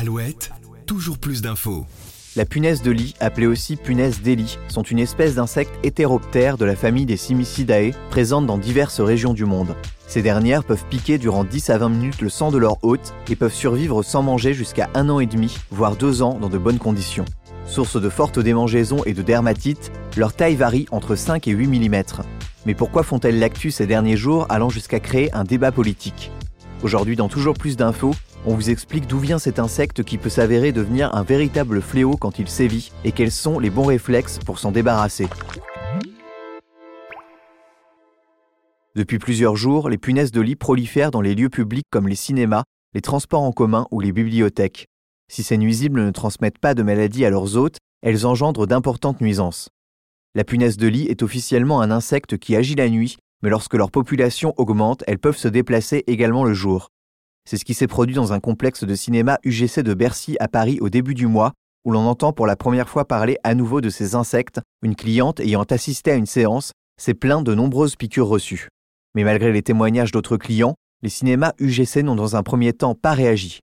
Alouette, toujours plus d'infos. La punaise de lit, appelée aussi punaise d'Eli, sont une espèce d'insectes hétéroptères de la famille des Simicidae, présentes dans diverses régions du monde. Ces dernières peuvent piquer durant 10 à 20 minutes le sang de leur hôte et peuvent survivre sans manger jusqu'à un an et demi, voire deux ans dans de bonnes conditions. Source de fortes démangeaisons et de dermatites, leur taille varie entre 5 et 8 mm. Mais pourquoi font-elles l'actu ces derniers jours allant jusqu'à créer un débat politique? Aujourd'hui, dans toujours plus d'infos, on vous explique d'où vient cet insecte qui peut s'avérer devenir un véritable fléau quand il sévit et quels sont les bons réflexes pour s'en débarrasser. Depuis plusieurs jours, les punaises de lit prolifèrent dans les lieux publics comme les cinémas, les transports en commun ou les bibliothèques. Si ces nuisibles ne transmettent pas de maladies à leurs hôtes, elles engendrent d'importantes nuisances. La punaise de lit est officiellement un insecte qui agit la nuit, mais lorsque leur population augmente, elles peuvent se déplacer également le jour. C'est ce qui s'est produit dans un complexe de cinéma UGC de Bercy à Paris au début du mois, où l'on entend pour la première fois parler à nouveau de ces insectes. Une cliente ayant assisté à une séance s'est plainte de nombreuses piqûres reçues. Mais malgré les témoignages d'autres clients, les cinémas UGC n'ont dans un premier temps pas réagi.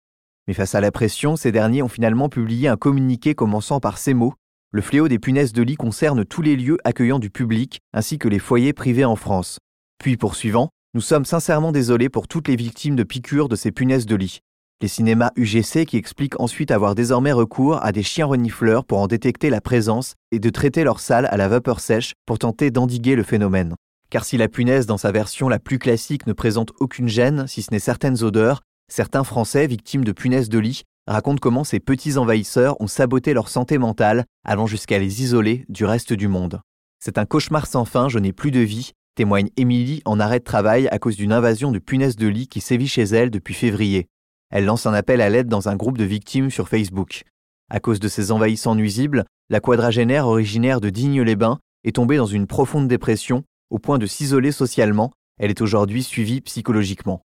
Mais face à la pression, ces derniers ont finalement publié un communiqué commençant par ces mots Le fléau des punaises de lit concerne tous les lieux accueillant du public ainsi que les foyers privés en France. Puis poursuivant nous sommes sincèrement désolés pour toutes les victimes de piqûres de ces punaises de lit. Les cinémas UGC qui expliquent ensuite avoir désormais recours à des chiens renifleurs pour en détecter la présence et de traiter leurs salles à la vapeur sèche pour tenter d'endiguer le phénomène. Car si la punaise dans sa version la plus classique ne présente aucune gêne, si ce n'est certaines odeurs, certains Français victimes de punaises de lit racontent comment ces petits envahisseurs ont saboté leur santé mentale, allant jusqu'à les isoler du reste du monde. C'est un cauchemar sans fin, je n'ai plus de vie, témoigne Émilie en arrêt de travail à cause d'une invasion de punaises de lit qui sévit chez elle depuis février. Elle lance un appel à l'aide dans un groupe de victimes sur Facebook. À cause de ces envahissants nuisibles, la quadragénaire originaire de Digne-les-Bains est tombée dans une profonde dépression au point de s'isoler socialement. Elle est aujourd'hui suivie psychologiquement.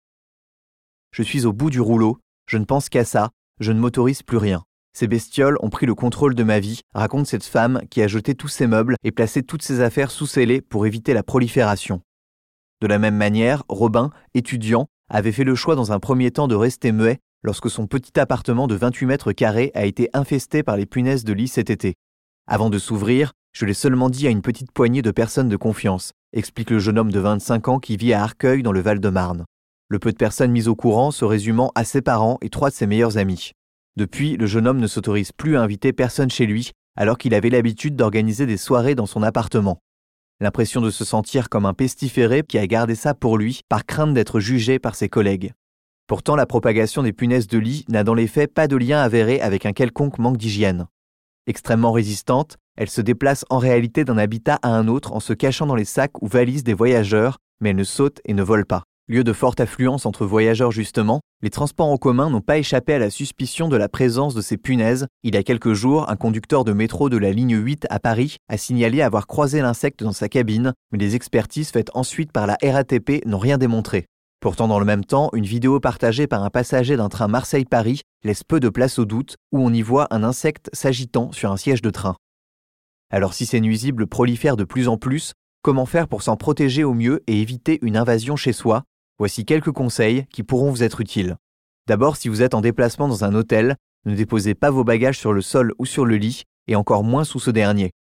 Je suis au bout du rouleau, je ne pense qu'à ça, je ne m'autorise plus rien. Ces bestioles ont pris le contrôle de ma vie, raconte cette femme qui a jeté tous ses meubles et placé toutes ses affaires sous scellés pour éviter la prolifération. De la même manière, Robin, étudiant, avait fait le choix dans un premier temps de rester muet lorsque son petit appartement de 28 mètres carrés a été infesté par les punaises de lit cet été. Avant de s'ouvrir, je l'ai seulement dit à une petite poignée de personnes de confiance, explique le jeune homme de 25 ans qui vit à Arcueil dans le Val-de-Marne. Le peu de personnes mises au courant se résumant à ses parents et trois de ses meilleurs amis. Depuis, le jeune homme ne s'autorise plus à inviter personne chez lui, alors qu'il avait l'habitude d'organiser des soirées dans son appartement. L'impression de se sentir comme un pestiféré qui a gardé ça pour lui par crainte d'être jugé par ses collègues. Pourtant, la propagation des punaises de lit n'a dans les faits pas de lien avéré avec un quelconque manque d'hygiène. Extrêmement résistante, elle se déplace en réalité d'un habitat à un autre en se cachant dans les sacs ou valises des voyageurs, mais elle ne saute et ne vole pas. Lieu de forte affluence entre voyageurs justement, les transports en commun n'ont pas échappé à la suspicion de la présence de ces punaises. Il y a quelques jours, un conducteur de métro de la ligne 8 à Paris a signalé avoir croisé l'insecte dans sa cabine, mais les expertises faites ensuite par la RATP n'ont rien démontré. Pourtant, dans le même temps, une vidéo partagée par un passager d'un train Marseille-Paris laisse peu de place au doute, où on y voit un insecte s'agitant sur un siège de train. Alors si ces nuisibles prolifèrent de plus en plus, comment faire pour s'en protéger au mieux et éviter une invasion chez soi? Voici quelques conseils qui pourront vous être utiles. D'abord, si vous êtes en déplacement dans un hôtel, ne déposez pas vos bagages sur le sol ou sur le lit, et encore moins sous ce dernier.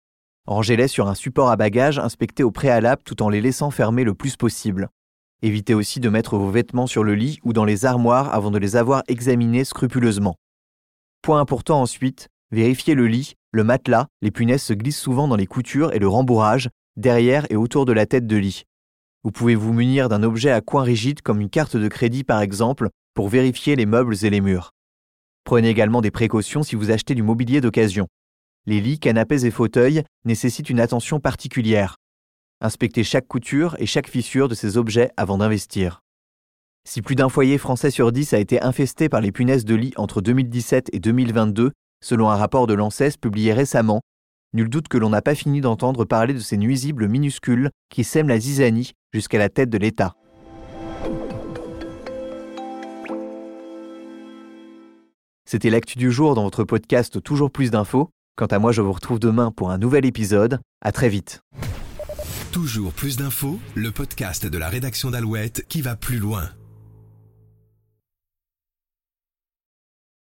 Rangez-les sur un support à bagages inspecté au préalable tout en les laissant fermer le plus possible. Évitez aussi de mettre vos vêtements sur le lit ou dans les armoires avant de les avoir examinés scrupuleusement. Point important ensuite, vérifiez le lit, le matelas, les punaises se glissent souvent dans les coutures et le rembourrage, derrière et autour de la tête de lit. Vous pouvez vous munir d'un objet à coin rigide comme une carte de crédit par exemple pour vérifier les meubles et les murs. Prenez également des précautions si vous achetez du mobilier d'occasion. Les lits, canapés et fauteuils nécessitent une attention particulière. Inspectez chaque couture et chaque fissure de ces objets avant d'investir. Si plus d'un foyer français sur dix a été infesté par les punaises de lit entre 2017 et 2022, selon un rapport de l'ANSES publié récemment, Nul doute que l'on n'a pas fini d'entendre parler de ces nuisibles minuscules qui sèment la zizanie jusqu'à la tête de l'État. C'était l'actu du jour dans votre podcast Toujours plus d'infos. Quant à moi, je vous retrouve demain pour un nouvel épisode. À très vite. Toujours plus d'infos, le podcast de la rédaction d'Alouette qui va plus loin.